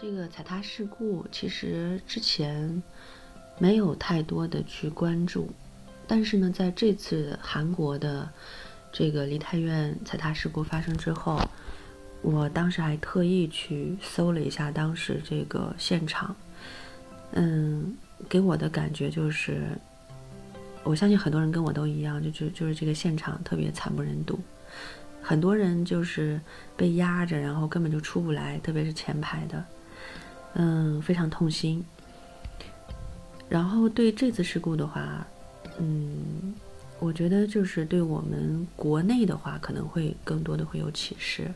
这个踩踏事故其实之前没有太多的去关注，但是呢，在这次韩国的这个梨泰院踩踏事故发生之后，我当时还特意去搜了一下当时这个现场，嗯，给我的感觉就是，我相信很多人跟我都一样，就就就是这个现场特别惨不忍睹。很多人就是被压着，然后根本就出不来，特别是前排的，嗯，非常痛心。然后对这次事故的话，嗯，我觉得就是对我们国内的话，可能会更多的会有启示，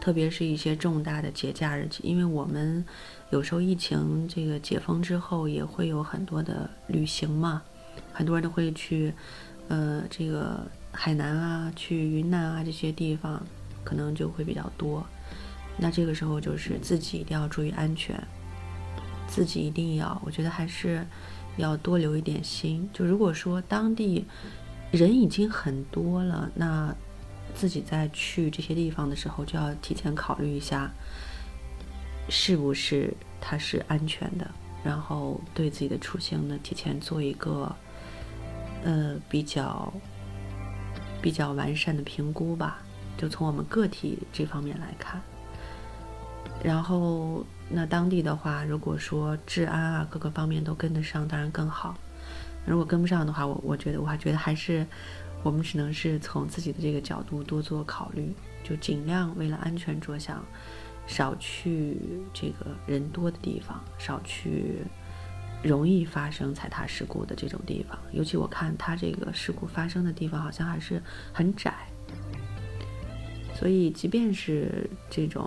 特别是一些重大的节假日，因为我们有时候疫情这个解封之后，也会有很多的旅行嘛，很多人都会去，呃，这个。海南啊，去云南啊这些地方，可能就会比较多。那这个时候就是自己一定要注意安全，自己一定要，我觉得还是要多留一点心。就如果说当地人已经很多了，那自己在去这些地方的时候，就要提前考虑一下，是不是它是安全的，然后对自己的出行呢，提前做一个呃比较。比较完善的评估吧，就从我们个体这方面来看。然后，那当地的话，如果说治安啊各个方面都跟得上，当然更好。如果跟不上的话，我我觉得我还觉得还是我们只能是从自己的这个角度多做考虑，就尽量为了安全着想，少去这个人多的地方，少去。容易发生踩踏事故的这种地方，尤其我看它这个事故发生的地方好像还是很窄，所以即便是这种，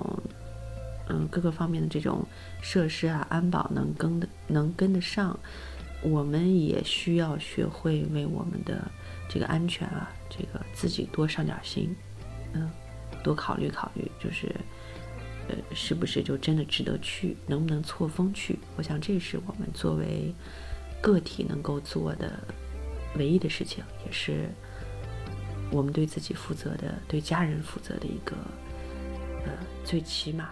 嗯，各个方面的这种设施啊、安保能跟的能跟得上，我们也需要学会为我们的这个安全啊，这个自己多上点心，嗯，多考虑考虑，就是。呃，是不是就真的值得去？能不能错峰去？我想这是我们作为个体能够做的唯一的事情，也是我们对自己负责的、对家人负责的一个呃最起码。